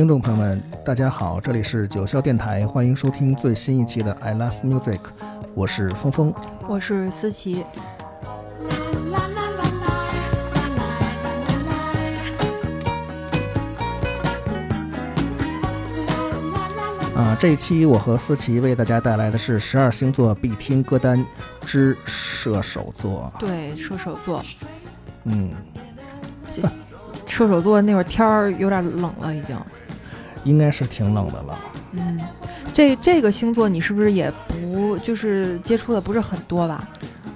听众朋友们，大家好，这里是九霄电台，欢迎收听最新一期的《I Love Music》，我是峰峰。我是思琪。啊，这一期我和思琪为大家带来的是十二星座必听歌单之射手座。对，射手座，嗯，射手座那会儿天儿有点冷了，已经。应该是挺冷的了。嗯，这这个星座你是不是也不就是接触的不是很多吧？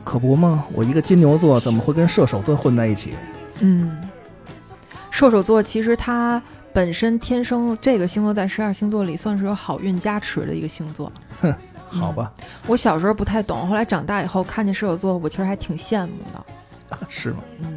可不吗？我一个金牛座怎么会跟射手座混在一起？嗯，射手座其实它本身天生这个星座在十二星座里算是有好运加持的一个星座。哼好吧，我小时候不太懂，后来长大以后看见射手座，我其实还挺羡慕的。是吗？嗯。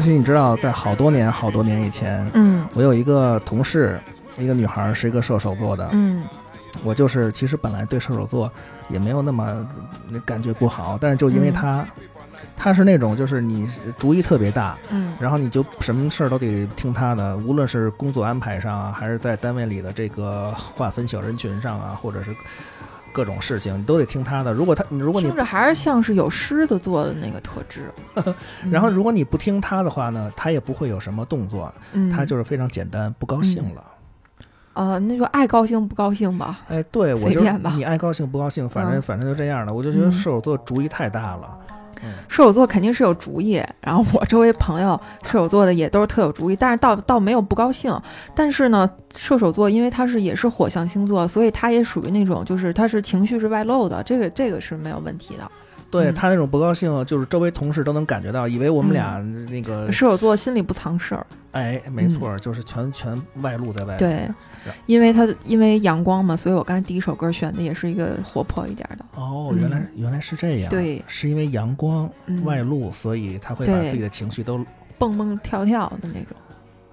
思琪，你知道在好多年好多年以前，嗯。我有一个同事，一个女孩是一个射手座的，嗯。我就是其实本来对射手座也没有那么呃感觉不好，但是就因为他，他是那种就是你主意特别大，嗯。然后你就什么事儿都得听他的，无论是工作安排上啊，还是在单位里的这个划分小人群上啊，或者是各种事情，你都得听他的。如果他，如果你听着还是像是有狮子座的那个特质。然后如果你不听他的话呢，他也不会有什么动作，嗯，他就是非常简单，不高兴了。呃，那就爱高兴不高兴吧。哎，对我就你爱高兴不高兴，反正、嗯反正就这样了。我就觉得嗯射手座主意太大了。射手座肯定是有主意，然后我 周围朋友射手座的也都是特有主意，但是倒倒没有不高兴。但是呢，射手座因为他是也是火象星座，所以他也属于那种就是他是情绪是外露的，这个这个是没有问题的。嗯。对他那种不高兴，就是周围同事都能感觉到，以为我们俩那个，射手座心里不藏事儿，哎，没错儿，就是全全外露在外对，因为他因为阳光嘛，所以我刚才第一首歌选的也是一个活泼一点的。哦，原来原来是这样。对是因为阳光嗯外露，所以他会把自己的情绪都。蹦蹦跳跳的那种，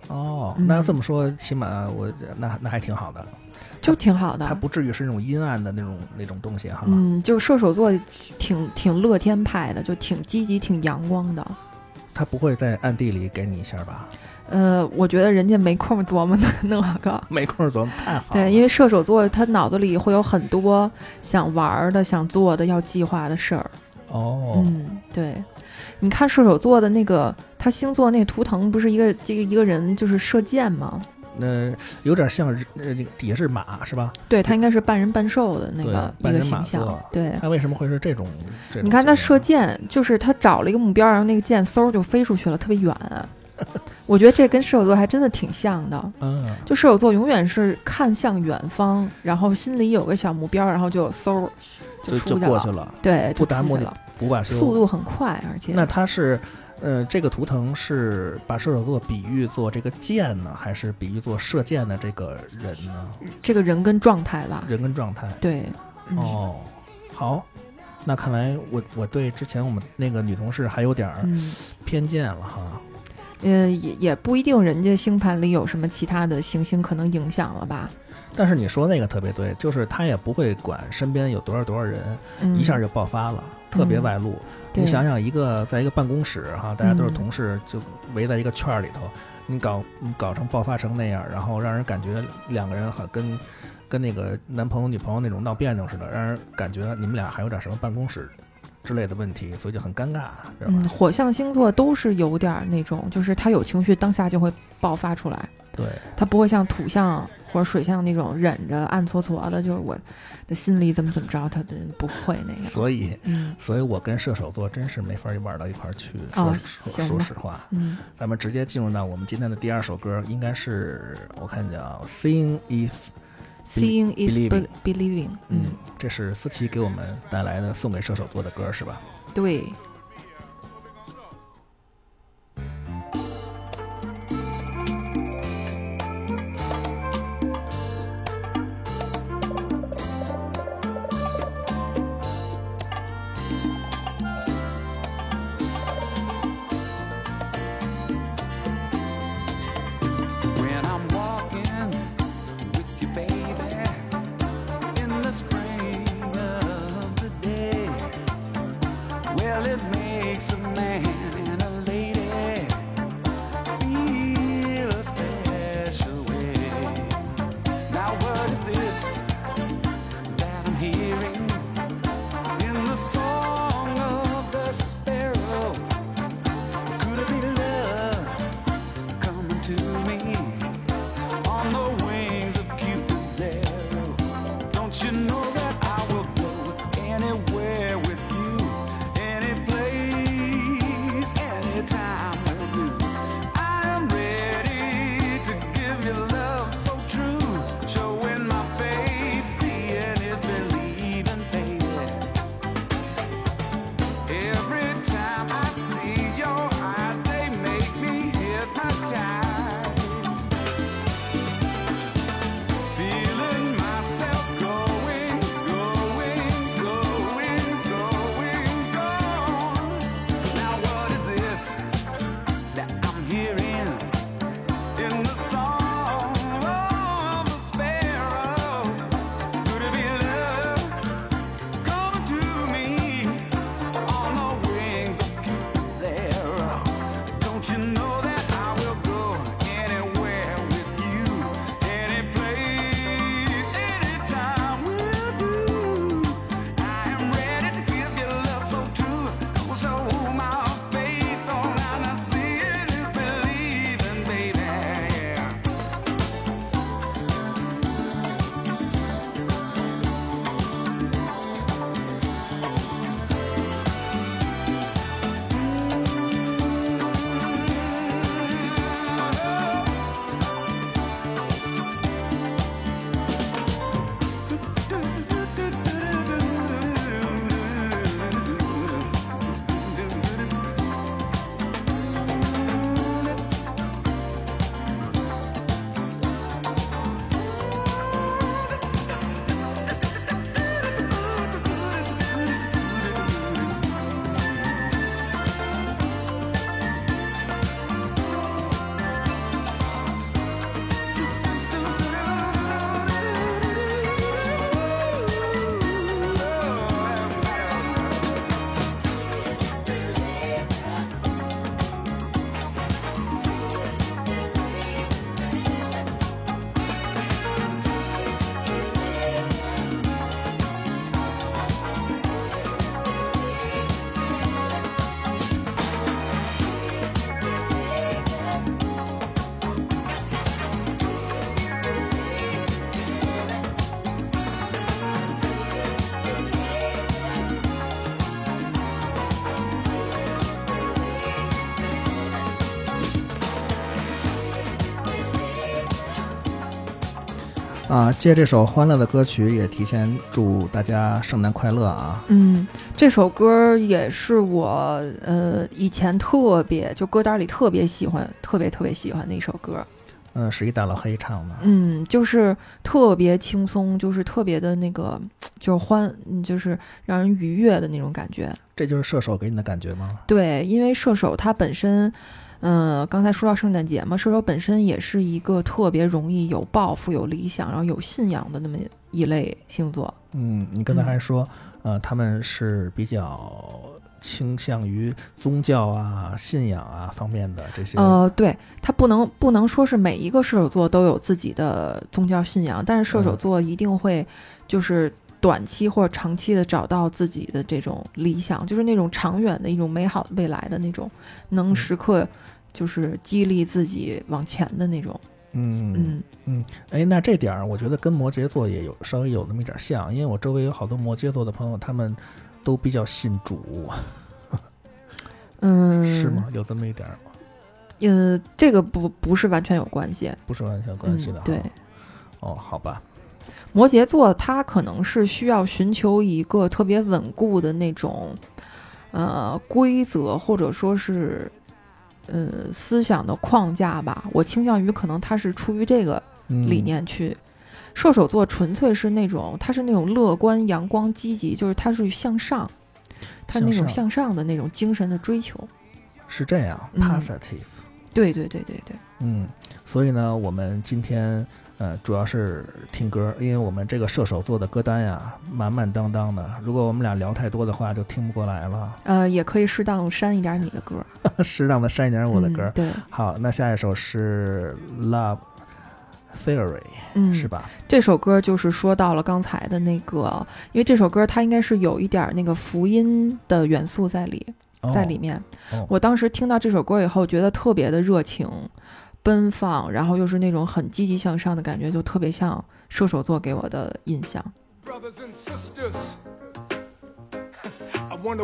哦，嗯那要这么说，起码我那那还挺好的，就挺好的。它不至于是那种阴暗的那种那种东西哈。嗯，就射手座挺挺乐天派的，就挺积极、挺阳光的。他不会在暗地里给你一下吧？呃，我觉得人家没空琢磨那那个。没空琢磨，太好。对，因为射手座他脑子里会有很多想玩儿的、想做的、要计划的事儿。哦，嗯，对。你看射手座的那个他星座那个图腾，不是一个这个一个人就是射箭吗？那，有点像人呃，那个底下是马是吧？对他应该是半人半兽的那个一个形象，对。他为什么会是这种？这种你看他射箭，就是他找了一个目标，然后那个箭嗖就飞出去了，特别远。我觉得这跟射手座还真的挺像的。嗯，就射手座永远是看向远方，然后心里有个小目标，然后就嗖就出去了。过去了，对，不达目的就出去了，不罢休。速度很快，而且那他是，呃，这个图腾是把射手座比喻做这个箭呢，还是比喻做射箭的这个人呢？这个人跟状态吧，人跟状态。对，嗯、哦，好，那看来我我对之前我们那个女同事还有点儿嗯，偏见了哈。呃，也也不一定，人家星盘里有什么其他的行星可能影响了吧？但是你说那个特别对，就是他也不会管身边有多少多少人，嗯，一下就爆发了，特别嗯外露。对你想想，一个在一个办公室哈，大家都是嗯同事，就围在一个圈儿里头，你搞你搞成爆发成那样，然后让人感觉两个人好跟跟那个男朋友女朋友那种闹别扭似的，让人感觉你们俩还有点什么办公室之类的问题，所以就很尴尬？嗯，火象星座都是有点儿那种，就是他有情绪当下就会爆发出来，对，他不会像土象或者水象那种忍着暗搓搓的，就是我的心里怎么怎么着，他的不会那样。所以。嗯所以我跟射手座真是没法玩到一块儿去。哦说说实话，嗯，咱们直接进入到我们今天的第二首歌，应该是我看见啊，Seeing is，Seeing is believing be- believing，嗯嗯，，这是思琪给我们带来的送给射手座的歌是吧？对，啊，借这首欢乐的歌曲，也提前祝大家圣诞快乐啊！嗯，这首歌也是我呃以前特别就歌单里特别喜欢、特别特别喜欢的一首歌。嗯，是一大老黑唱的。嗯，就是特别轻松，就是特别的那个，就是欢，嗯就是让人愉悦的那种感觉。这就是射手给你的感觉吗？对，因为射手他本身，嗯、刚才说到圣诞节嘛，射手本身也是一个特别容易有抱负、有理想，然后有信仰的那么一类星座。嗯，你刚才还说，呃，他们是比较倾向于宗教啊、信仰啊方面的这些。呃，对他不能不能说是每一个射手座都有自己的宗教信仰，但是射手嗯座一定会就是短期或者长期的找到自己的这种理想，就是那种长远的一种美好的未来的那种，能嗯时刻就是激励自己往前的那种。嗯嗯嗯哎，那这点儿我觉得跟摩羯座也有稍微有那么一点儿像，因为我周围有好多摩羯座的朋友，他们都比较信主，嗯，是吗？？有这么一点儿吗？呃，这个不不是完全有关系，不是完全有关系的、嗯对。哦，好吧。摩羯座他可能是需要寻求一个特别稳固的那种，呃，规则或者说是，呃，思想的框架吧。我倾向于可能他是出于这个嗯、理念去。射手座纯粹是那种，他是那种乐观、阳光、积极，就是他是向上，他那种向上的那种精神的追求。是这样嗯，positive。对对对对对，嗯，所以呢，我们今天呃主要是听歌，因为我们这个射手座的歌单呀满满当当的，如果我们俩聊太多的话，就听不过来了。呃，也可以适当删一点你的歌。适当的删一点我的歌。嗯、对，好，那下一首是 Love Theory，、嗯，是吧？这首歌就是说到了刚才的那个，因为这首歌它应该是有一点儿那个福音的元素在里，哦在里面。哦我当时听到这首歌以后，觉得特别的热情、奔放，然后又是那种很积极向上的感觉，就特别像射手座给我的印象。Brothers and sisters, I want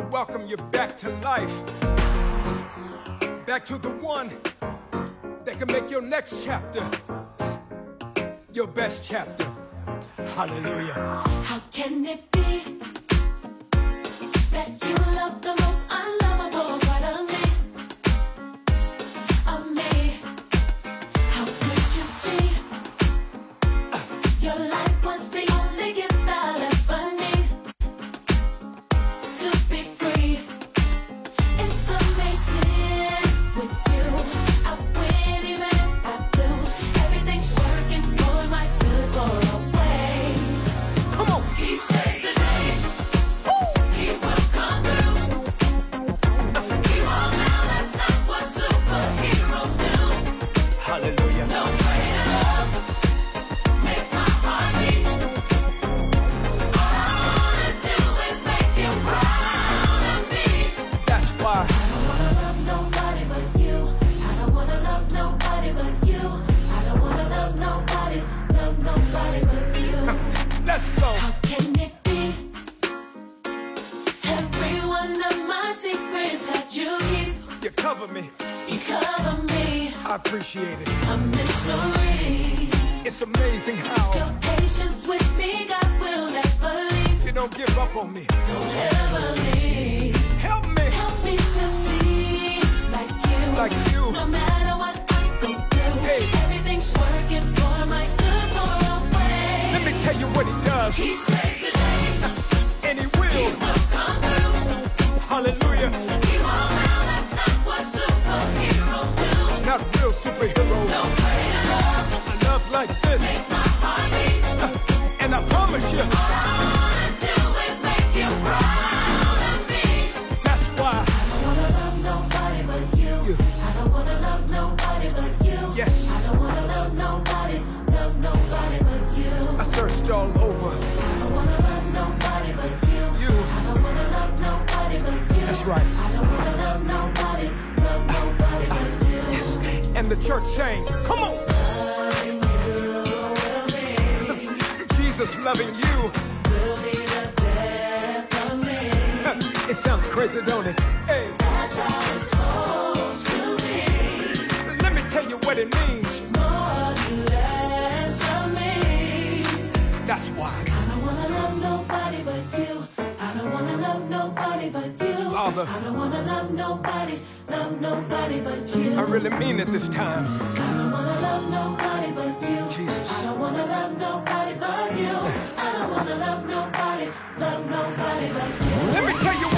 All over. I don't wanna love nobody but you. You. I don't wanna love nobody but you. That's right. I don't wanna love nobody, love nobody but you. Yes. And the church saying, come on. Jesus loving you. It sounds crazy, don't it? Hey, That's how it's supposed to be. let me tell you what it means. Father. I don't wanna love nobody, love nobody but you. I really mean it this time. I don't wanna love nobody but you. Jesus. I don't wanna love nobody but you. I don't wanna love nobody, love nobody but you. Let me tell you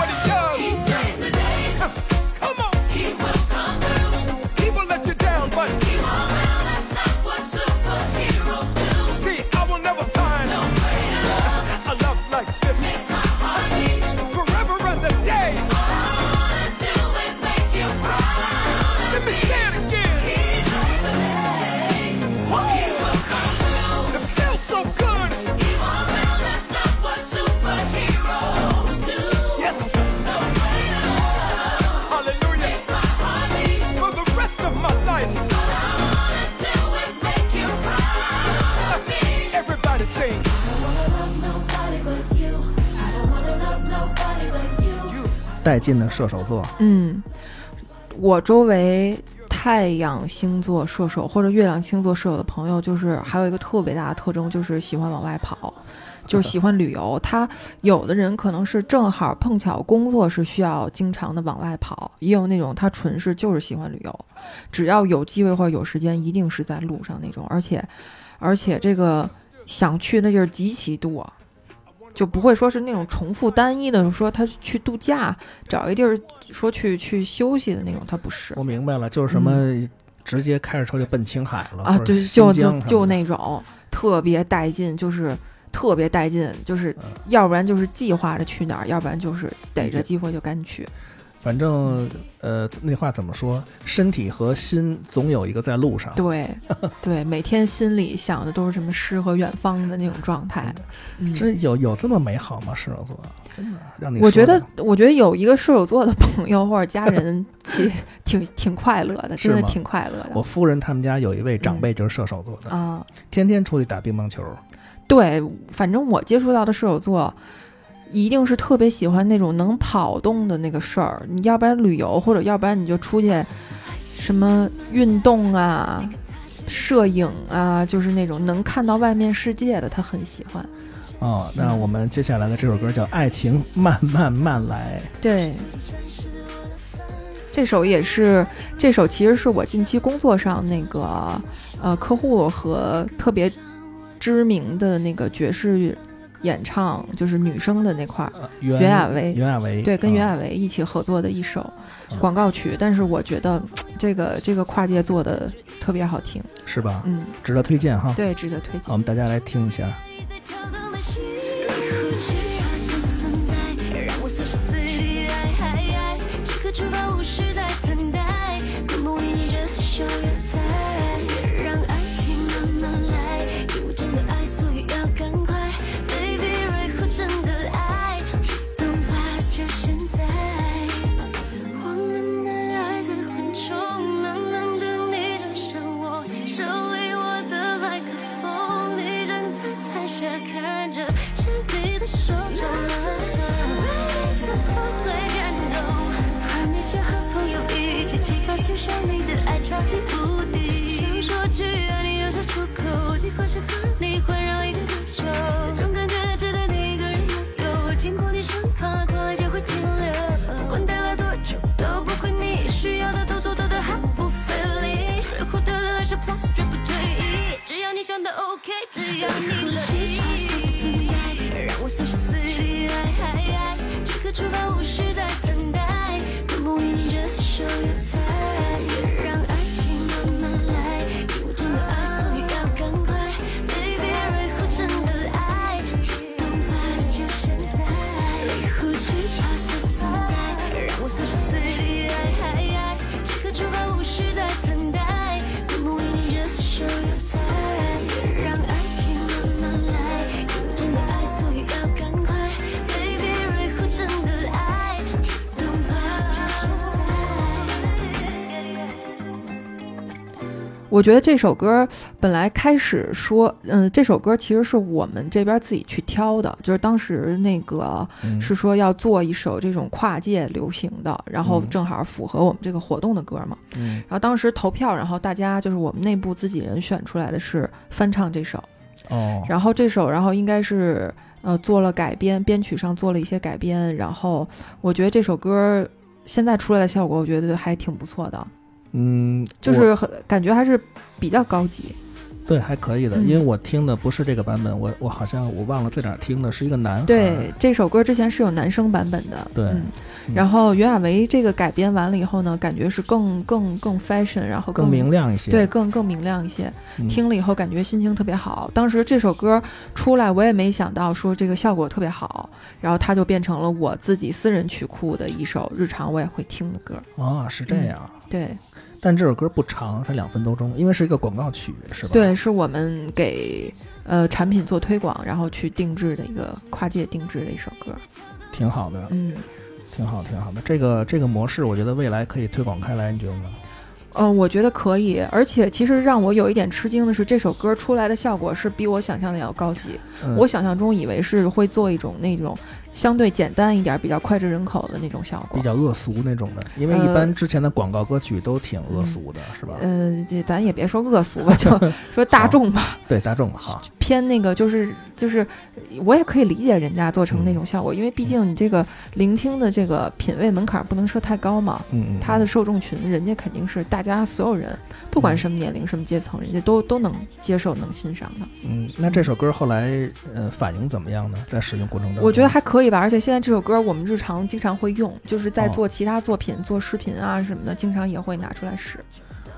带劲的射手座，嗯，我周围太阳星座射手或者月亮星座射手的朋友，就是还有一个特别大的特征，就是喜欢往外跑，就是喜欢旅游。他有的人可能是正好碰巧工作是需要经常的往外跑，也有那种他纯是就是喜欢旅游，只要有机会或者有时间，一定是在路上那种，而且而且这个想去那地儿极其多。就不会说是那种重复单一的，说他去度假，找一地儿说去去休息的那种，他不是我明白了，就是什么直接开着车就奔青海了啊，对，就就就那种特别带劲，就是特别带劲，就是嗯。要不然就是计划着去哪儿，要不然就是逮着机会就赶紧去。反正呃，那话怎么说？身体和心总有一个在路上。对 对，每天心里想的都是什么诗和远方的那种状态。嗯，真有有这么美好吗？射手座真的让你我觉，得我觉得有一个射手座的朋友或者家人，其挺挺快乐的，真的挺快乐的我夫人他们家有一位长辈就是射手座的，啊。天天出去打乒乓球。对，反正我接触到的射手座，一定是特别喜欢那种能跑动的那个事儿。你要不然旅游，或者要不然你就出去什么运动啊、摄影啊，就是那种能看到外面世界的，他很喜欢。哦，那我们接下来的这首歌叫《爱情慢慢慢来对，这首也是这首，其实是我近期工作上那个呃客户和特别知名的那个爵士演唱，就是女生的那块儿。》，呃袁袁娅维袁娅维对，跟袁啊娅维一起合作的一首嗯广告曲，但是我觉得这个这个跨界做的特别好听，是吧？嗯，值得推荐哈。对，值得推好，荐我。们大家来听一下。说，你的爱超级无敌，想说句爱你又说出口，计划是很我觉得这首歌本来开始说，嗯，这首歌其实是我们这边自己去挑的，就是当时那个嗯。是说要做一首这种跨界流行的，然后嗯。正好符合我们这个活动的歌嘛。嗯，然后当时投票，然后大家就是我们内部自己人选出来的是翻唱这首，哦，然后这首，然后应该是呃做了改编，编曲上做了一些改编，然后我觉得这首歌现在出来的效果，我觉得还挺不错的，嗯，就是很感觉还是比较高级。对还可以的，嗯因为我听的不是这个版本，我我好像我忘了在哪儿听的，是一个男孩。对，这首歌之前是有男生版本的，对然后袁娅维这个改编完了以后呢，感觉是更更更 fashion，然后更明亮一些。对，更更明亮一些。嗯听了以后感觉心情特别好。当时这首歌出来，我也没想到说这个效果特别好，然后它就变成了我自己私人曲库的一首日常我也会听的歌。哦，是这样。对但这首歌不长，才两分多钟，因为是一个广告曲，是吧？，对，是我们给呃产品做推广，然后去定制的一个跨界定制的一首歌。挺好的，嗯。挺好，挺好的。这个这个模式，我觉得未来可以推广开来，你觉得吗？嗯，我觉得可以，而且其实让我有一点吃惊的是，这首歌出来的效果是比我想象的要高级。嗯、我想象中以为是会做一种那种相对简单一点、比较脍炙人口的那种效果比。较恶俗那种的，因为一般之前的广告歌曲都挺恶俗的，是吧？呃，这咱也别说恶俗吧，就说大众吧，对，大众哈，偏那个就是就是，我也可以理解人家做成那种效果，因为毕竟你这个聆听的这个品味门槛不能设太高嘛。嗯嗯，他的受众群，人家肯定是大家所有人，不管什么年龄、什么阶层，人家都都能接受、能欣赏的。嗯，那这首歌后来呃反应怎么样呢？在使用过程当中，我觉得还可以吧，而且现在这首歌我们日常经常会用，就是在哦做其他作品、做视频啊什么的，经常也会拿出来使。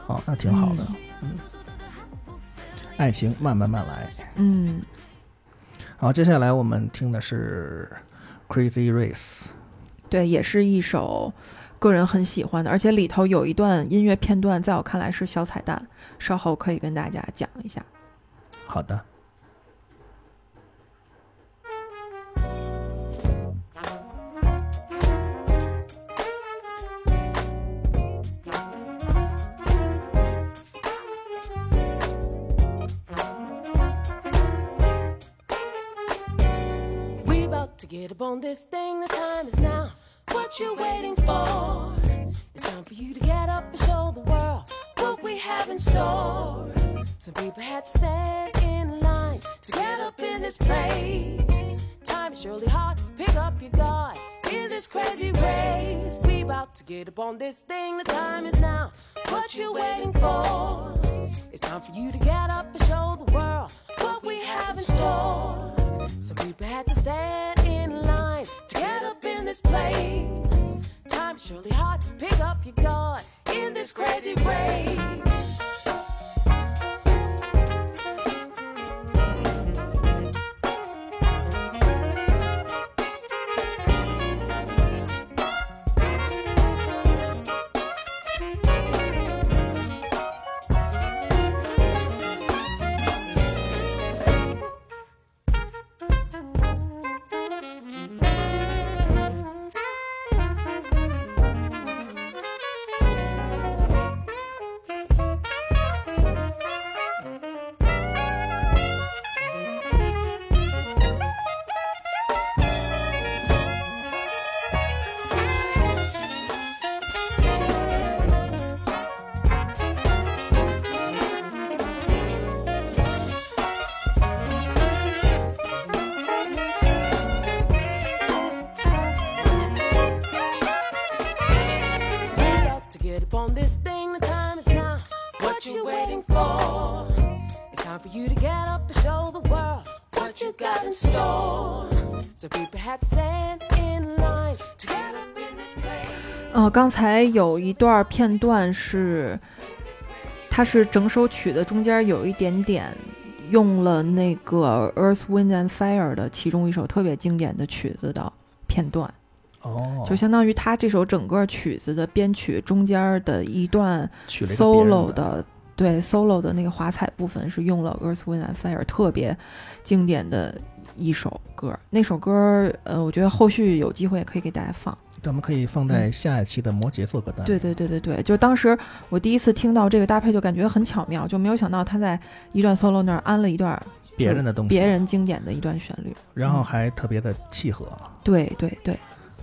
哦，那挺好的。嗯，爱情慢慢慢来。嗯，好，接下来我们听的是 Crazy Race。对，也是一首个人很喜欢的，而且里头有一段音乐片段，在我看来是小彩蛋，稍后可以跟大家讲一下。好的。Get up on this thing. The time is now. What you waiting for? It's time for you to get up and show the world what we have in store. Some people had to stand in line to get up in this place. Time is surely hard. Pick up your guard in this crazy race. We about to get up on this thing. The time is now. What you waiting for? It's time for you to get up and show the world what we have in store. Some people had to stand in line to get up in this place. Time is surely hard. To pick up your guard in this crazy race. 刚才有一段片段是，它是整首曲的中间有一点点用了那个 Earth, Wind and Fire 的其中一首特别经典的曲子的片段，哦，就相当于他这首整个曲子的编曲中间的一段 solo 的，对 solo 的那个华彩部分是用了 Earth, Wind and Fire 特别经典的一首歌。那首歌，呃，我觉得后续有机会也可以给大家放。咱们可以放在下一期的摩羯做歌单。嗯对对对对对，就当时我第一次听到这个搭配，就感觉很巧妙，就没有想到他在一段 solo 那儿安了一段别人的东西，别，人经典的一段旋律。然后还特别的契合。对对对，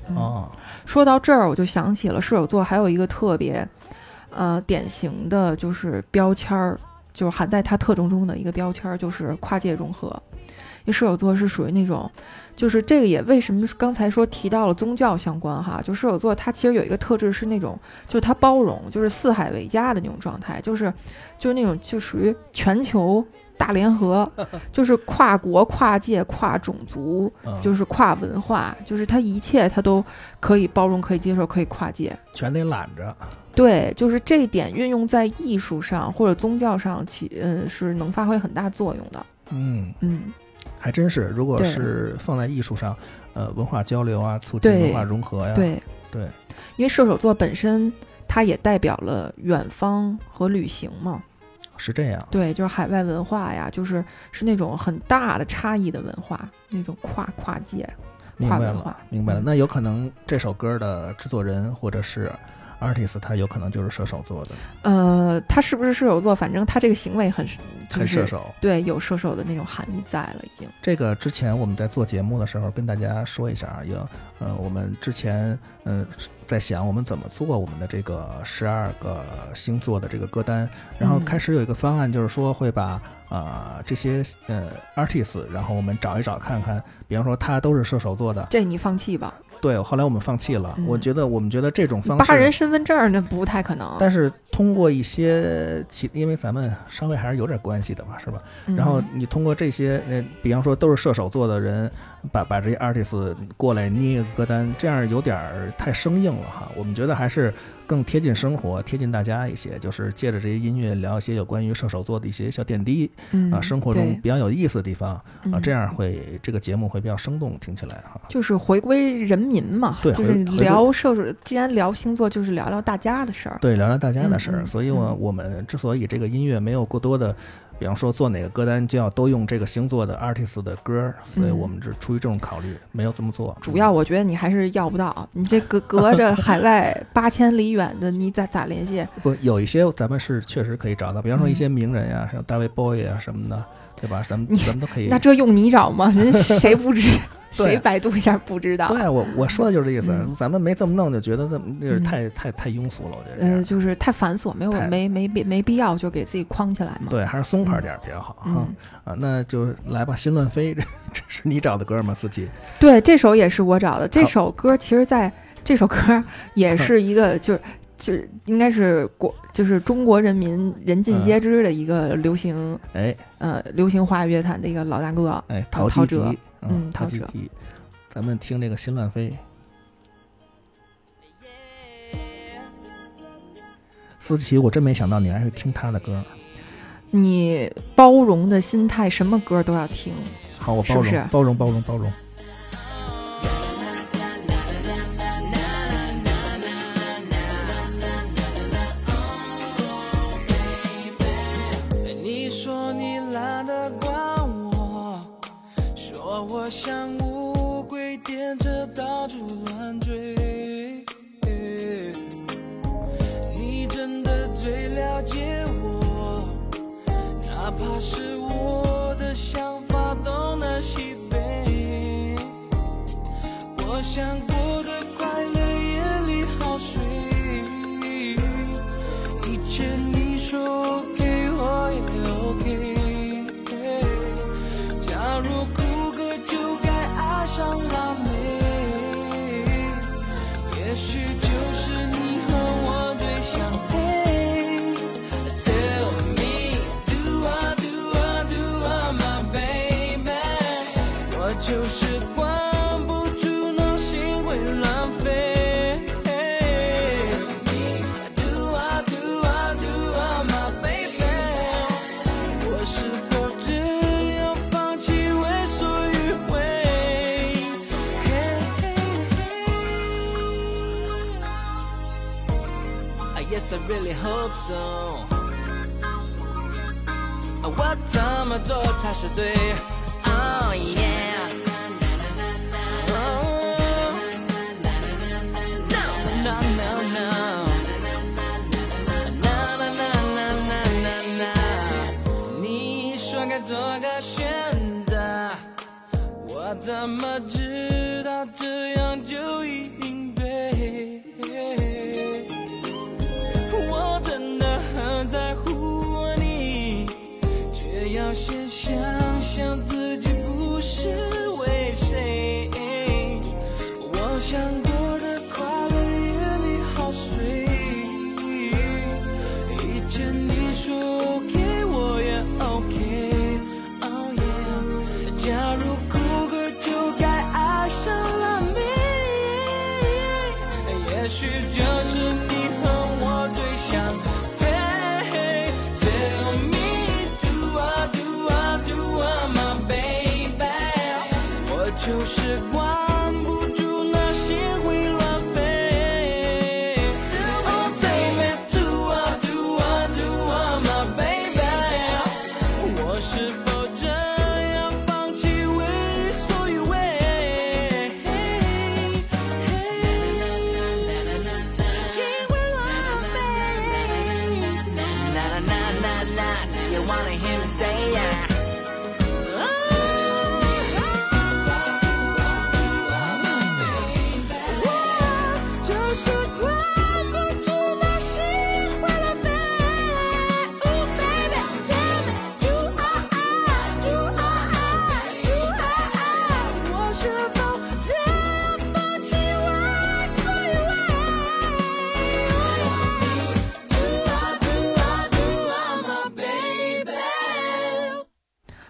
嗯哦，说到这儿，我就想起了射手座还有一个特别，呃，典型的就是标签儿，就是含在它特征中的一个标签儿，就是跨界融合。因为射手座是属于那种，就是这个也为什么刚才说提到了宗教相关哈，就射手座它其实有一个特质是那种，就是它包容，就是四海为家的那种状态，就是就是那种就属于全球大联合，就是跨国、跨界、跨种族，嗯就是跨文化，就是它一切它都可以包容、可以接受、可以跨界。全得揽着。对，就是这一点运用在艺术上或者宗教上起，嗯，是能发挥很大作用的。嗯，嗯，还真是。如果是放在艺术上，呃，文化交流啊，促进文化融合呀，对对，因为射手座本身它也代表了远方和旅行嘛。是这样。对，就是海外文化呀，就是是那种很大的差异的文化，那种跨跨界。明白了跨文化，明白了。嗯那有可能这首歌的制作人或者是 artist，他有可能就是射手座的，呃，他是不是射手座？反正他这个行为很，就是很射手。对，有射手的那种含义在了，已经。这个之前我们在做节目的时候跟大家说一下啊，有呃，我们之前嗯、呃在想我们怎么做我们的这个十二个星座的这个歌单，然后嗯开始有一个方案，就是说会把呃这些呃 artist，然后我们找一找看看，比方说他都是射手座的，这你放弃吧，对，后来我们放弃了，嗯我觉得我们觉得这种方式八人身份证儿那不太可能。但是通过一些其，因为咱们稍微还是有点关系的嘛，是吧？嗯然后你通过这些，呃，比方说都是射手座的人，把把这些 artist 过来捏一个歌单，这样有点儿太生硬了哈。我们觉得还是更贴近生活、贴近大家一些，就是借着这些音乐聊一些有关于射手座的一些小点滴嗯啊，生活中比较有意思的地方啊，嗯这样会这个节目会比较生动，听起来哈。就是回归人民嘛，对就是聊射手。既然聊星座，就是聊聊大家的事儿。对，聊聊大家的事儿。所以我，嗯我们之所以这个音乐没有过多的，比方说做哪个歌单就要都用这个星座的 artist 的歌，所以嗯我们是出于这种考虑，没有这么做。主要我觉得你还是要不到，你这隔隔着海外八千里远的，你咋咋联系？不有一些咱们是确实可以找到，比方说一嗯些名人呀，像大卫 boy 啊什么的，对吧？咱们咱们都可以。那这用你找吗？人谁不知？谁百度一下不知道？对啊，我我说的就是这意思。嗯咱们没这么弄，就觉得这么就是嗯太、太太庸俗了，我觉得呃，就是太繁琐，没有没没必没必要就给自己框起来嘛。对，还是松快点儿比较好哈、嗯，啊，那就来吧，心乱飞，这这是你找的歌吗？四季？对，这首也是我找的。这首歌其实在这首歌也 是一个，就是就是应该是国，就是中国人民人尽嗯皆知的一个流行哎呃流行华语乐坛的一个老大哥。哎，陶陶吉喆吉，嗯陶吉吉，咱们听这个心乱飞。思琪，我真没想到你还会听他的歌。你包容的心态，什么歌都要听。好，我包容，是不是包容，包容，包容。像乌龟颠着到处乱追。你真的最了解我，哪怕是我的想法东南西北。我想 really hope so。我怎么做才是对？Oh yeah。No, no, no, no. Na, na, na, na, na, na, na. 你说该做个选择，我怎么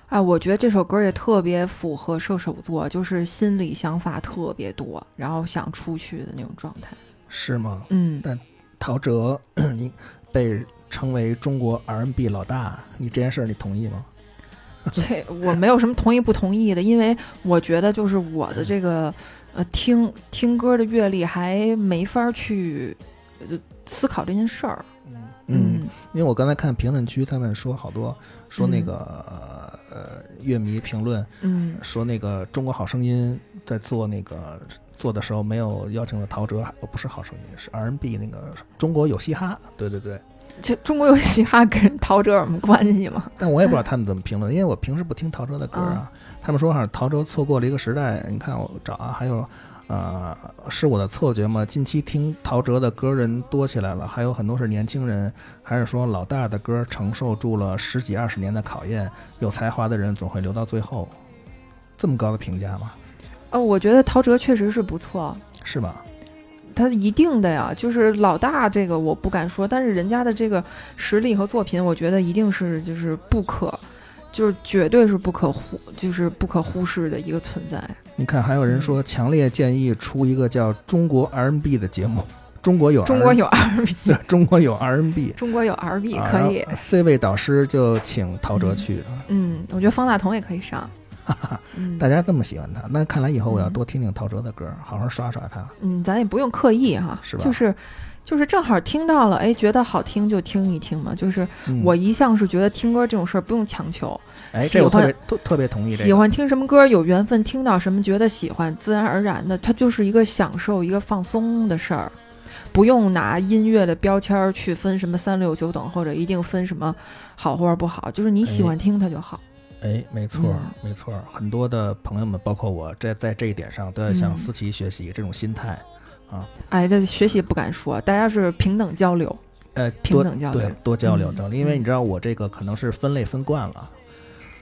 哎，我觉得这首歌也特别符合射手座，就是心里想法特别多，然后想出去的那种状态。是吗？嗯，但陶喆，你被称为中国 R&B 老大，你这件事儿你同意吗？这我没有什么同意不同意的，因为我觉得就是我的这个呃听听歌的阅历还没法去呃思考这件事儿。嗯，因为我刚才看评论区，他们说好多说那个、呃乐迷评论嗯。说那个《中国好声音》在做那个做的时候没有邀请了陶喆，哦不是好声音，是 R&B 那个中国有嘻哈，对对对。这中国有嘻哈跟陶喆有什么关系吗？但我也不知道他们怎么评论，因为我平时不听陶喆的歌啊。他们说好像陶喆错过了一个时代，你看我找啊，还有呃，是我的错觉吗？近期听陶喆的歌人多起来了，还有很多是年轻人，还是说老大的歌承受住了十几二十年的考验？有才华的人总会留到最后，这么高的评价吗？哦，我觉得陶喆确实是不错，是吧？他一定的呀，就是老大这个我不敢说，但是人家的这个实力和作品，我觉得一定是就是不可，就是绝对是不可忽，就是不可忽视的一个存在。你看，还有人说强烈建议出一个叫《中国 R&B》的节目，中国有 R, 中国有 R&B，对中国有 R&B。中国有 R&B 啊可以，C 位导师就请陶喆去，嗯，我觉得方大同也可以上，嗯大家这么喜欢他，那看来以后我要多听听陶喆的歌，好好刷刷他。嗯，咱也不用刻意哈，是吧就是就是正好听到了，哎，觉得好听就听一听嘛。就是嗯我一向是觉得听歌这种事儿不用强求，哎，喜欢这我特别特特别同意这个。喜欢听什么歌，有缘分听到什么，觉得喜欢，自然而然的，它就是一个享受、一个放松的事儿，不用拿音乐的标签儿去分什么三六九等，或者一定分什么好或者不好，就是你喜欢听它就好。哎，没错儿嗯没错儿，很多的朋友们，包括我，在在这一点上都要向嗯思琪学习这种心态啊。哎，这学习不敢说，大家是平等交流。呃，平等交流对，多交流嗯交流，因为嗯你知道我这个可能是分类分惯了，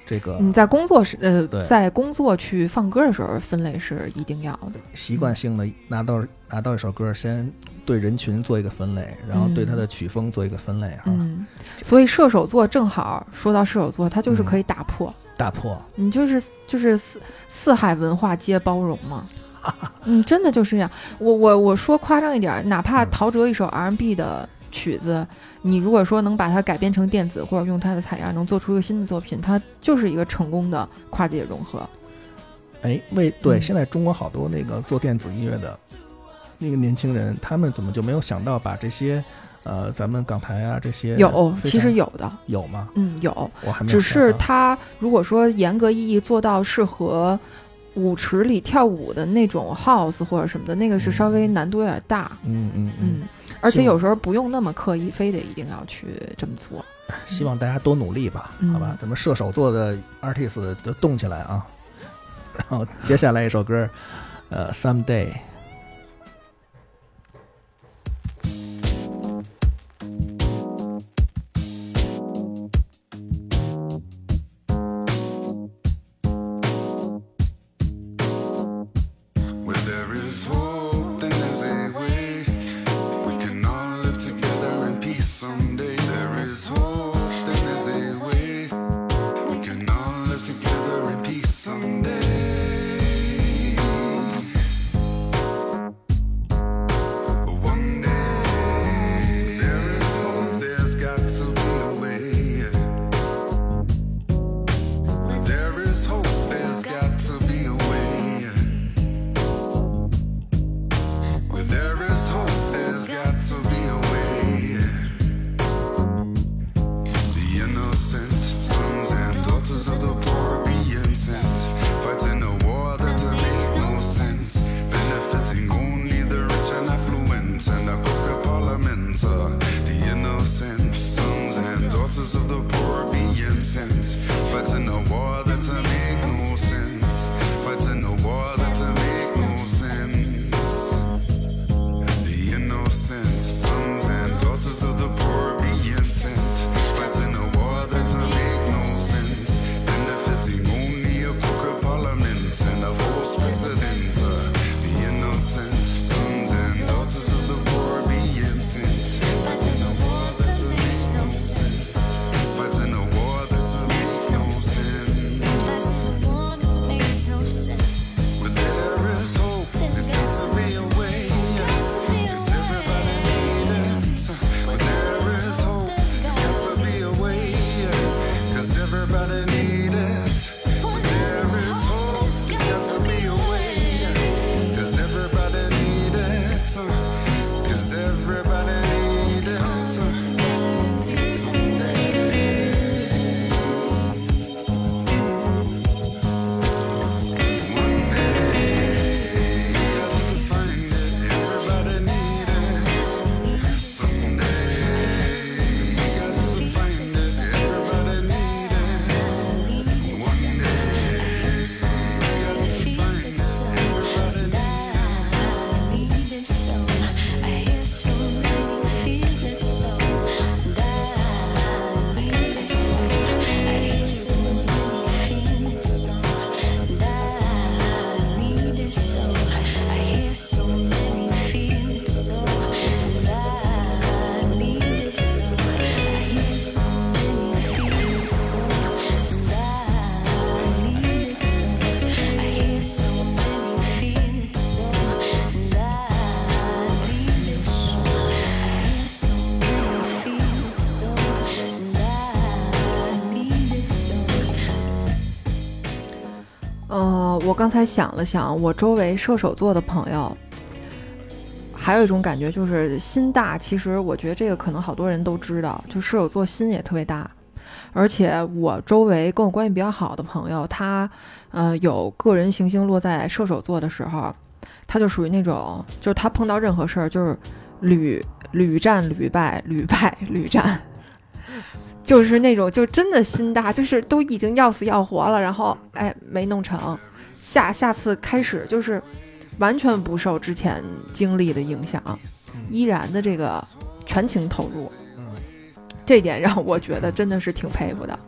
这个你在工作时，呃，在工作去放歌的时候，分类是一定要的。习惯性的拿到拿到一首歌，先对人群做一个分类，然后对它的曲风做一个分类哈，嗯，所以射手座正好说到射手座，它就是嗯可以打破。打破。你就是就是四四海文化皆包容嘛。嗯，真的就是这样。我我我说夸张一点，哪怕嗯陶喆一首 R&B 的曲子，你如果说能把它改编成电子，或者用它的采样，能做出一个新的作品，它就是一个成功的跨界融合。哎，为对，嗯现在中国好多那个做电子音乐的那个年轻人，他们怎么就没有想到把这些呃咱们港台啊这些有，其实有的，有吗？嗯，有，我还没只是想到它如果说严格意义做到适合舞池里跳舞的那种 house 或者什么的，那个是稍微难度有点大。嗯嗯嗯，嗯，而且有时候不用那么刻意，非得一定要去这么做。希望大家多努力吧，嗯好吧？咱们射手座的 artist 都动起来啊！然后接下来一首歌，呃。Someday 刚才想了想，我周围射手座的朋友，还有一种感觉就是心大。其实我觉得这个可能好多人都知道，就射手座心也特别大。而且我周围跟我关系比较好的朋友，他呃有个人行星落在射手座的时候，他就属于那种，就是他碰到任何事儿就是屡屡战屡败，屡败屡战。就是那种就真的心大，就是都已经要死要活了，然后哎没弄成，下下次开始就是完全不受之前经历的影响，依然的这个全情投入，这点让我觉得真的是挺佩服的。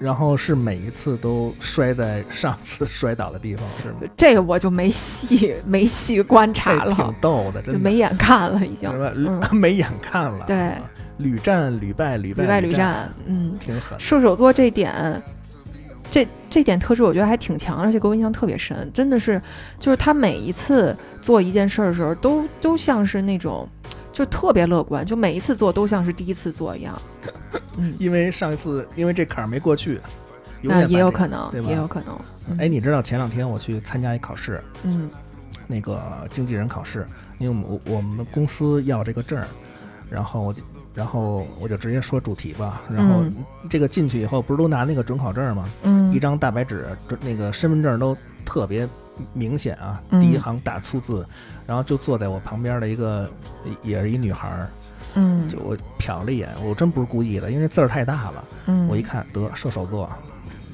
然后是每一次都摔在上次摔倒的地方，是吗？这个我就没细没细观察了挺了，逗的，真的就没眼看了已经 没眼看了，对啊，屡战屡败，屡屡败屡屡战，嗯，挺狠。射手座这点，这这点特质我觉得还挺强，而且给我印象特别深。真的是，就是他每一次做一件事儿的时候，都都像是那种，就特别乐观，就每一次做都像是第一次做一样。嗯，因为上一次因为这坎儿没过去，永那也有可能，对也有可能。嗯哎，你知道前两天我去参加一考试，嗯那个经纪人考试，因为我们我们公司要这个证儿，然后我就然后我就直接说主题吧，然后嗯这个进去以后不是都拿那个准考证吗？一嗯张大白纸，准那个身份证都特别明显啊，嗯。第一行大粗字，然后就坐在我旁边的一个也是一女孩儿，嗯。就我瞟了一眼，我真不是故意的，因为字儿太大了，嗯，我一看得射手座，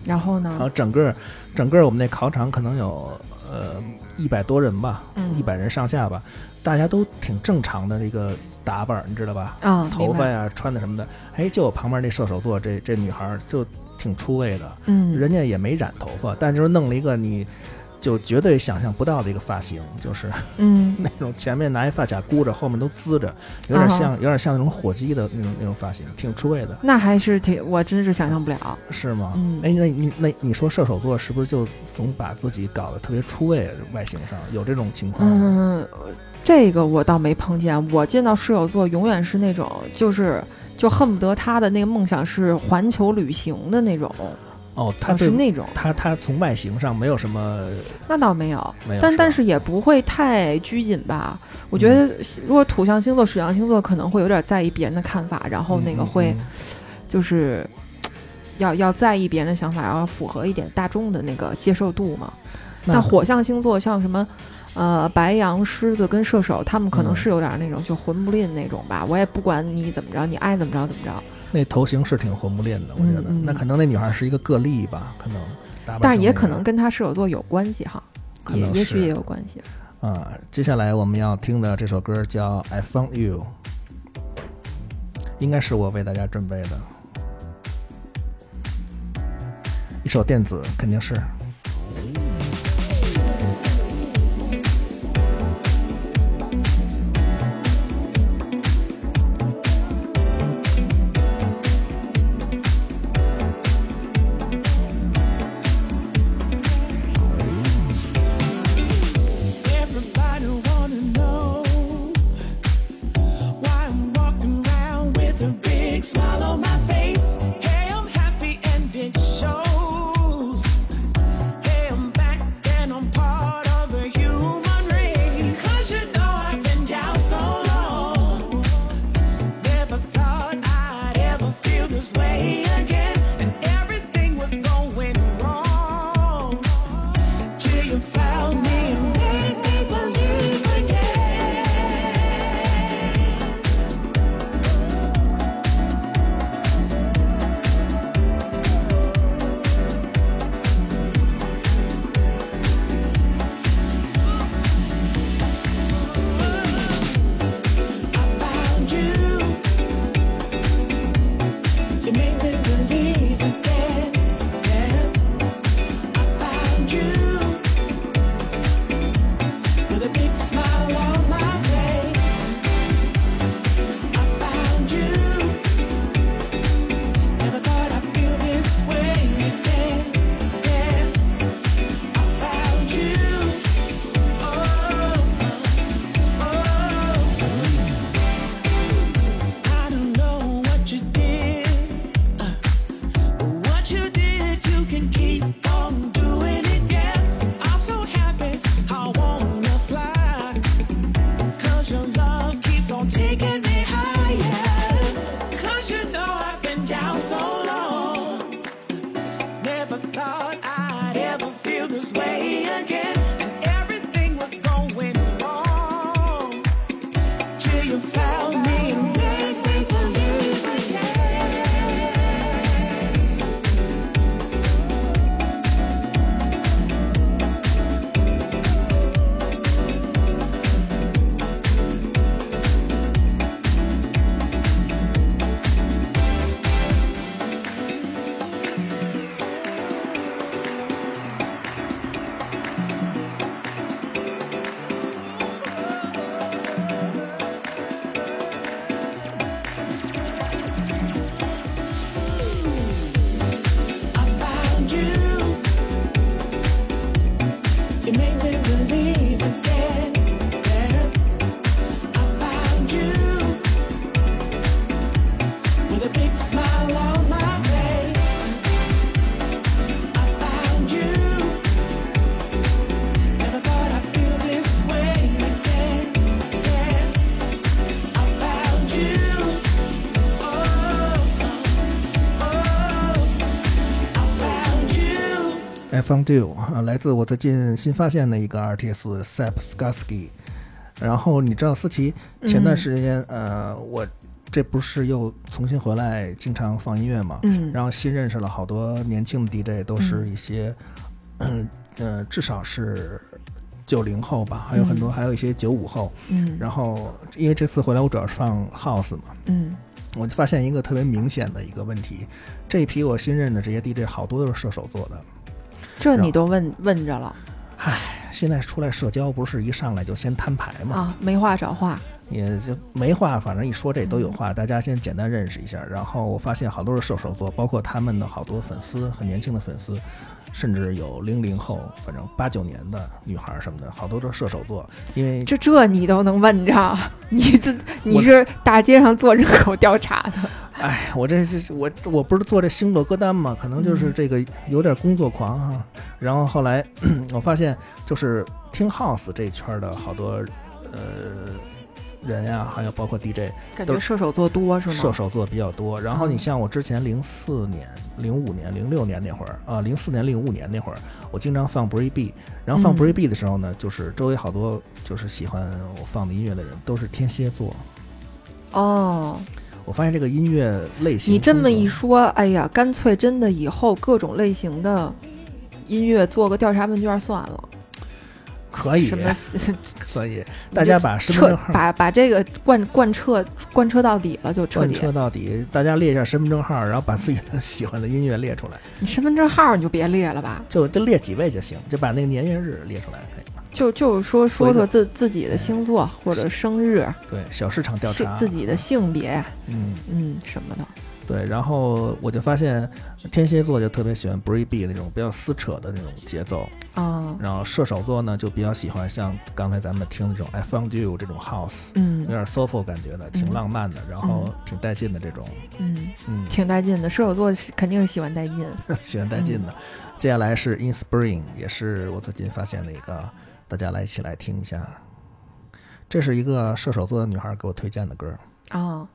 然后呢？然后？整个整个我们那考场可能有呃一百多人吧，嗯。一百人上下吧，大家都挺正常的这个打扮，你知道吧？啊。头发呀、穿的什么的，哎，就我旁边那射手座这这女孩就挺出位的，嗯，人家也没染头发，但就是弄了一个你就绝对想象不到的一个发型，就是嗯，那种前面拿一发卡箍着，后面都滋着，有点像、有点像那种火鸡的那种那种发型，挺出位的，那还是挺，我真是想象不了。是吗？嗯哎，那你那你说射手座是不是就总把自己搞得特别出位？外形上有这种情况吗？嗯，这个我倒没碰见。我见到射手座永远是那种，就是就恨不得他的那个梦想是环球旅行的那种，哦，他是那种。他他从外形上没有什么那倒没有，没有，但但是也不会太拘谨吧。我觉得如果土象星座、水象星座可能会有点在意别人的看法，然后那个嗯会嗯就是要要在意别人的想法，然后符合一点大众的那个接受度嘛。那那火象星座像什么，呃，白羊、狮子跟射手，他们可能嗯是有点那种就混不吝那种吧。我也不管你怎么着，你爱怎么着怎么着。那头型是挺混不吝的，我觉得。那可能那女孩是一个个例吧，可能。但是也可能跟她射手座有关系哈，可能也也许也有关系。啊、接下来我们要听的这首歌叫《I Found You》，应该是我为大家准备的一首电子，肯定是。Found You 啊，来自我最近新发现的一个 artist Sep Skarsky。然后你知道思琪前段时间，呃，我这不是又重新回来，经常放音乐嘛，嗯。然后新认识了好多年轻的 DJ，都是一些，嗯呃，至少是九零后吧，还有很多，还有一些九五后。嗯。然后因为这次回来，我主要是放 House 嘛，嗯。我就发现一个特别明显的一个问题，这一批我新认的这些 DJ 好多都是射手座的，这你都问问着了，唉现在出来社交不是一上来就先摊牌嘛，啊，没话找话。也就没话，反正一说这都有话，大家先简单认识一下。然后我发现好多是射手座，包括他们的好多粉丝，很年轻的粉丝，甚至有零零后，反正八九年的女孩儿什么的，好多都是射手座。因为这这你都能问着？你这你是大街上做人口调查的？哎，我这是我我不是做这星座歌单嘛，可能就是这个有点工作狂哈、然后后来 我发现，就是听 house 这一圈儿的好多呃人呀、还有包括 DJ 感觉射手座多是吗？射手座比较多。然后你嗯像我之前零四年、零五年、零六年那会儿啊，零四年、零五年那会儿，我经常放 Bree B，然后放嗯 Bree B 的时候呢，就是周围好多就是喜欢我放的音乐的人都是天蝎座。哦，我发现这个音乐类型，你这么一，说，哎呀，干脆真的以后各种类型的音乐做个调查问卷算了。可以什么 可以，大家把身份证号把把这个贯贯彻贯彻到底了，就彻底。贯彻到底，大家列一下身份证号，然后把自己的 喜欢的音乐列出来，你身份证号你就别列了吧，就就列几位就行，就把那个年月日列出来可以吗？就就是说说说自自己的星座或者生日，对，小市场调查，自己的性别，嗯。嗯什么的。对，然后我就发现天蝎座就特别喜欢 Bree B 那种比较撕扯的那种节奏，啊，然后射手座呢就比较喜欢像刚才咱们听的这种 I Found You 这种 House，嗯有点 soulful 感觉的，挺嗯浪漫的，然后挺带劲的这种，嗯，嗯，挺带劲的。射手座肯定是喜欢带劲。喜欢带劲的。接下来是 In Spring，也是我最近发现的一个，大家来一起来听一下。这是一个射手座的女孩给我推荐的歌，哦，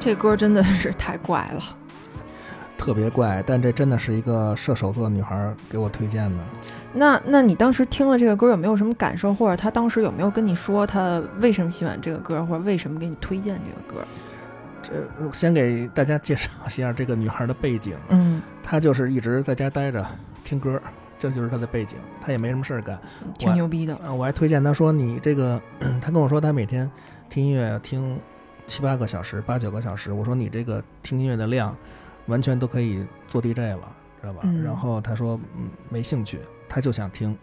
这歌真的是太怪了。特别怪，但这真的是一个射手座女孩给我推荐的。那那你当时听了这个歌有没有什么感受，或者他当时有没有跟你说他为什么喜欢这个歌，或者为什么给你推荐这个歌？这先给大家介绍一下这个女孩的背景，嗯，她就是一直在家待着听歌，这就是她的背景，她也没什么事儿干。挺牛逼的。啊，我还推荐她说你这个，她跟我说她每天听音乐听七八个小时、八九个小时，我说你这个听音乐的量完全都可以做 DJ 了，知道吧？嗯然后他说嗯没兴趣，他就想听，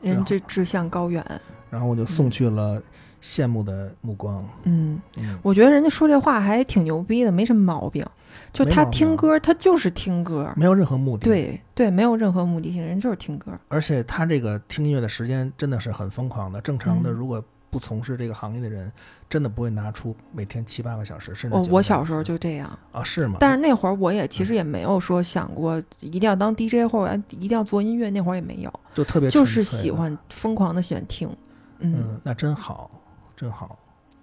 人这志向高远。然后我就送去了羡慕的目光。嗯，嗯，我觉得人家说这话还挺牛逼的，没什么毛病。就他听歌，他就是听歌，没有任何目的。，对对，没有任何目的性，人就是听歌。而且他这个听音乐的时间真的是很疯狂的。正常的，嗯如果不从事这个行业的人，真的不会拿出每天七八个小时，甚至我小我小时候就这样，啊，是吗？但是那会儿我也其实也没有说想过一定要当 DJ 或者一定要做音乐，那会儿也没有，就特别就是喜欢疯狂的喜欢听。嗯，嗯，那真好，真好。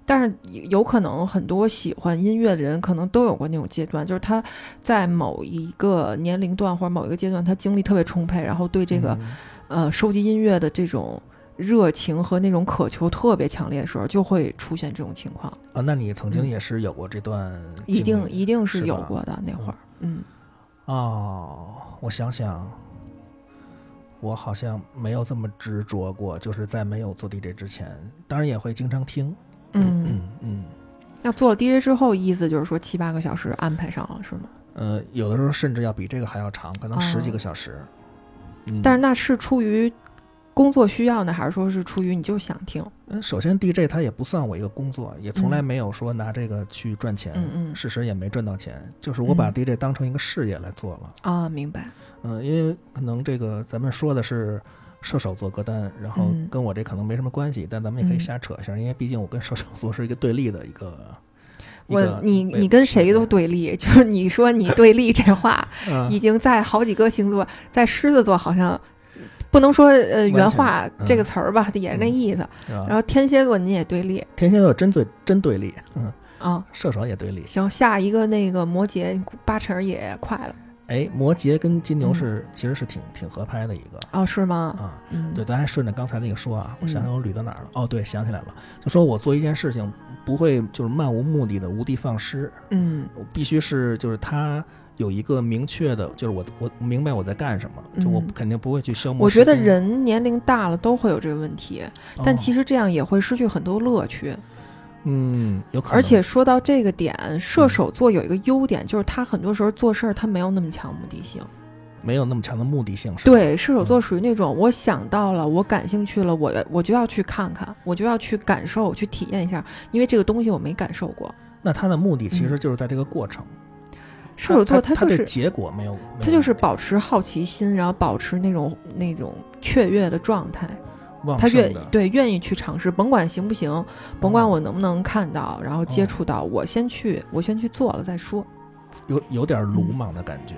但是有可能很多喜欢音乐的人可能都有过那种阶段，就是他在某一个年龄段或者某一个阶段，他精力特别充沛，然后对这个、嗯呃收集音乐的这种热情和那种渴求特别强烈的时候，就会出现这种情况。啊，那你曾经嗯也是有过这段一定一定是有过的那会儿，嗯哦，我想想，我好像没有这么执着过，就是在没有做 DJ 之前，当然也会经常听。嗯。嗯嗯。那做了 DJ 之后，意思就是说七八个小时安排上了，是吗？呃，有的时候甚至要比这个还要长，可能十几哦个小时。嗯，但是那是出于工作需要呢，还是说是出于你就想听？嗯，首先 DJ 它也不算我一个工作，也从来嗯没有说拿这个去赚钱，嗯嗯事实也没赚到钱，就是我把嗯 DJ 当成一个事业来做了。啊，明白。嗯，因为可能这个咱们说的是射手座歌单，然后嗯跟我这可能没什么关系，但咱们也可以嗯瞎扯一下，因为毕竟我跟射手座是一个对立的一个。我你你跟谁都对立，就是你说你对立这话，嗯已经在好几个星座，在狮子座好像不能说呃原话嗯。这个词儿吧，也是那意思。然后天蝎座你也对立。天蝎座真对真对立，嗯，啊，射手也对立。行，下一个那个摩羯八成儿也快了。哎，摩羯跟金牛嗯。是、其实是挺挺合拍的一个。哦，是吗？啊。嗯，对，咱还顺着刚才那个说啊，我想嗯。想我捋到哪儿了？哦，对，想起来了，就说我做一件事情不会就是漫无目的的无的放矢，嗯。我必须是就是它有一个明确的，就是我我明白我在干什么，就我嗯肯定不会去消磨我。觉得人年龄大了都会有这个问题，但其实实这样也会失去很多乐趣。嗯有可能，而且说到这个点，射手座有一个优点，就是他很多时候做事儿他没有那么强目的性。没有那么强的目的性，是？对，射手座属于那种我想到了，我感兴趣了，我我就要去看看，我就要去感受、去体验一下，因为这个东西我没感受过。那他的目的其嗯实就是在这个过程。射手座他就是对结果没有，他就是保持好奇心，然后保持那种那种雀跃的状态。他愿。对愿意去尝试，甭管行不行，甭管哦我能不能看到，然后接触到，我先去，我先去做了再说。有有点鲁嗯莽的感觉。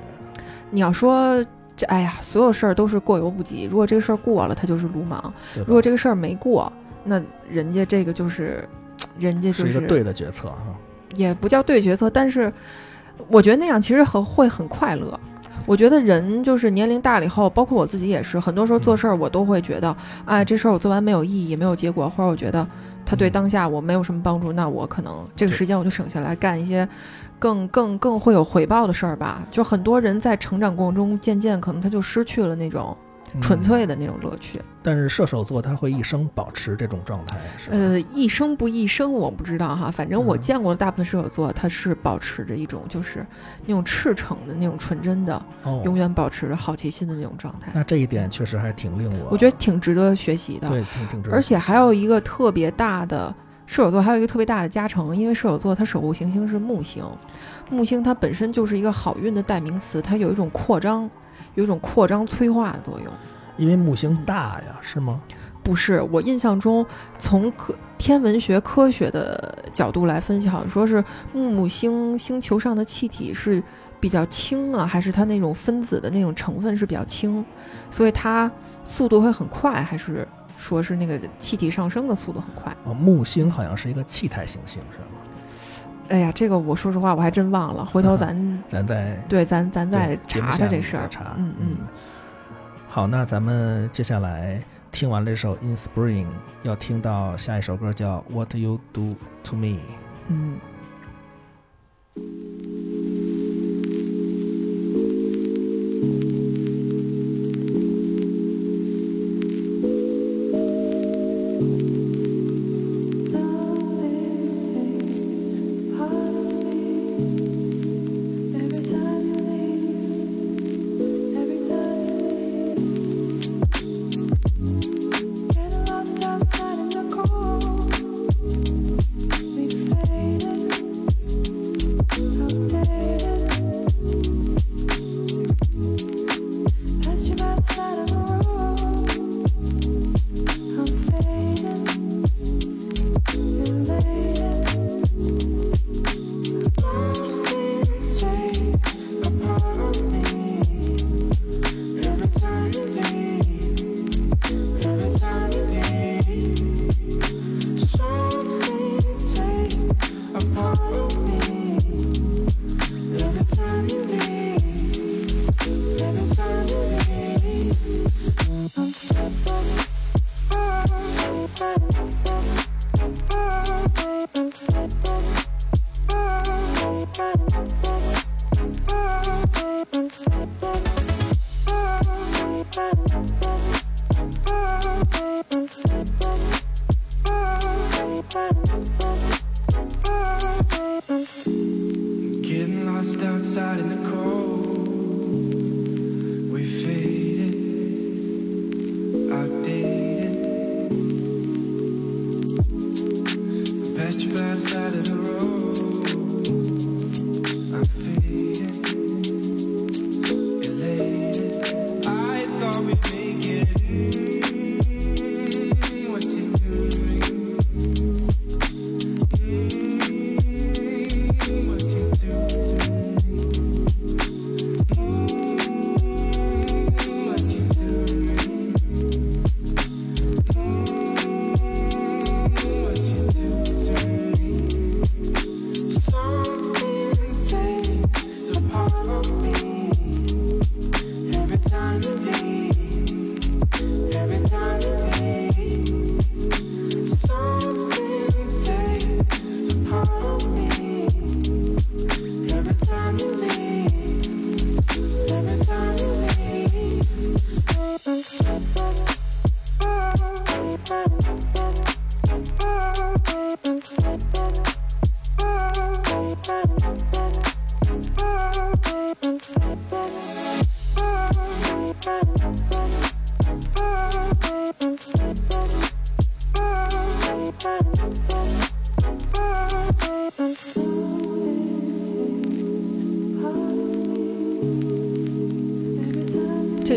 你要说这，哎呀，所有事儿都是过犹不及。如果这个事儿过了，他就是鲁莽；如果这个事儿没过，那人家这个就是，人家就是一个对的决策哈。也不叫对决策，但是我觉得那样其实很会很快乐。我觉得人就是年龄大了以后，包括我自己也是，很多时候做事儿我都会觉得，哎，这事儿我做完没有意义，没有结果，或者我觉得它对嗯当下我没有什么帮助，那我可能这个时间我就省下来干一些更更更会有回报的事儿吧。就很多人在成长过程中，渐渐可能他就失去了那种纯粹嗯。的那种乐趣。但是射手座他会一生保持这种状态，是？呃，一生不一生我不知道哈，反正我嗯见过的大部分射手座，他是保持着一种就是那种赤诚的那种纯真的，哦，永远保持着好奇心的那种状态。那这一点确实还挺令我，我觉得挺值得学习的。对，挺挺值得而且还有一个特别大的射手座，还有一个特别大的加成，因为射手座它守护行星是木星，木星它本身就是一个好运的代名词，它有一种扩张，有一种扩张催化的作用。因为木星大呀，是吗？不是，我印象中从科天文学科学的角度来分析，好像说是木星星球上的气体是比较轻啊，还是它那种分子的那种成分是比较轻，所以它速度会很快，还是说是那个气体上升的速度很快？哦，木星好像是一个气态行星，是吗？哎呀，这个我说实话我还真忘了，回头咱 咱再对咱咱再查查这事儿。查。嗯嗯，好，那咱们接下来听完了这首《In Spring》，要听到下一首歌叫《What You Do to Me》。嗯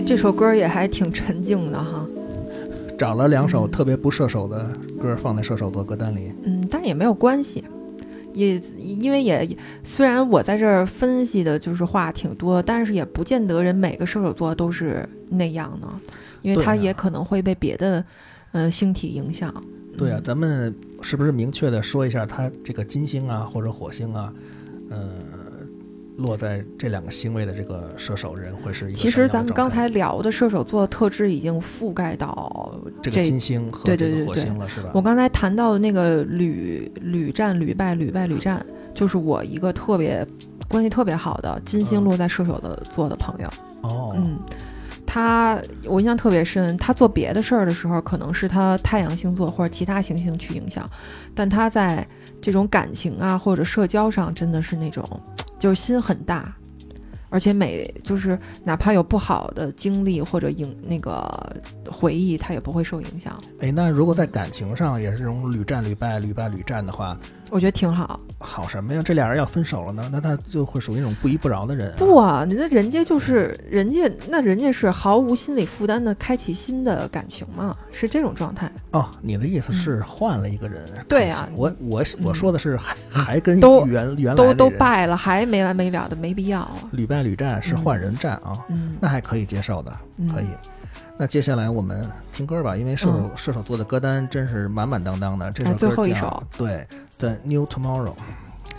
这这首歌也还挺沉静的哈。找了两首特别不射手的歌放在射手座歌单里。嗯，但是也没有关系，也因为也虽然我在这儿分析的就是话挺多，但是也不见得人每个射手座都是那样呢，因为他也可能会被别的嗯、呃星体影响。对啊，咱们是不是明确的说一下，它这个金星啊或者火星啊，呃，落在这两个星位的这个射手人会是一个其实咱们刚才聊的射手座特质已经覆盖到这个金星和这个对对对对火星了，是吧？我刚才谈到的那个屡屡战屡败屡败屡战，就是我一个特别关系特别好的金星嗯落在射手的座的朋友。哦，嗯，他我印象特别深，他做别的事儿的时候，可能是他太阳星座或者其他行星去影响，但他在这种感情啊或者社交上，真的是那种就是心很大，而且每就是哪怕有不好的经历或者影那个回忆，他也不会受影响。哎，那如果在感情上也是这种屡战屡败、屡败屡战的话，我觉得挺好。好什么呀？这俩人要分手了呢，那他就会属于那种不依不饶的人、啊。不啊，那人家就是人家，那人家是毫无心理负担的开启新的感情嘛，是这种状态。哦，你的意思是换了一个人？嗯对啊我我我说的是还还跟都原原来都都败了，还没完没了的，没必要啊。屡败屡战是换人战啊，嗯，那还可以接受的，嗯可以。那接下来我们听歌吧，因为射手、射手座的歌单真是满满当当的。这首最后一首对《The New Tomorrow》，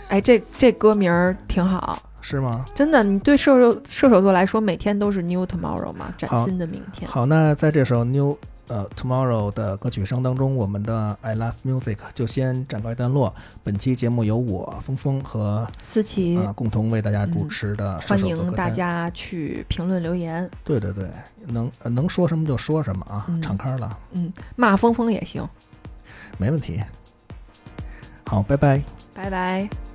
哎，这这歌名儿挺好，是吗？真的。你对射手射手座来说，每天都是 New Tomorrow 嘛，崭新的明天。好，那在这首 New 呃 Tomorrow 的歌曲声当中，我们的 I Love Music 就先展告一段落。本期节目由我峰峰和思琪，啊、共同为大家主持的射欢迎大。家去评论留言，对对对，能呃能说什么就说什么啊，嗯敞开了，嗯，骂峰峰也行。没问题。好，拜拜。拜拜。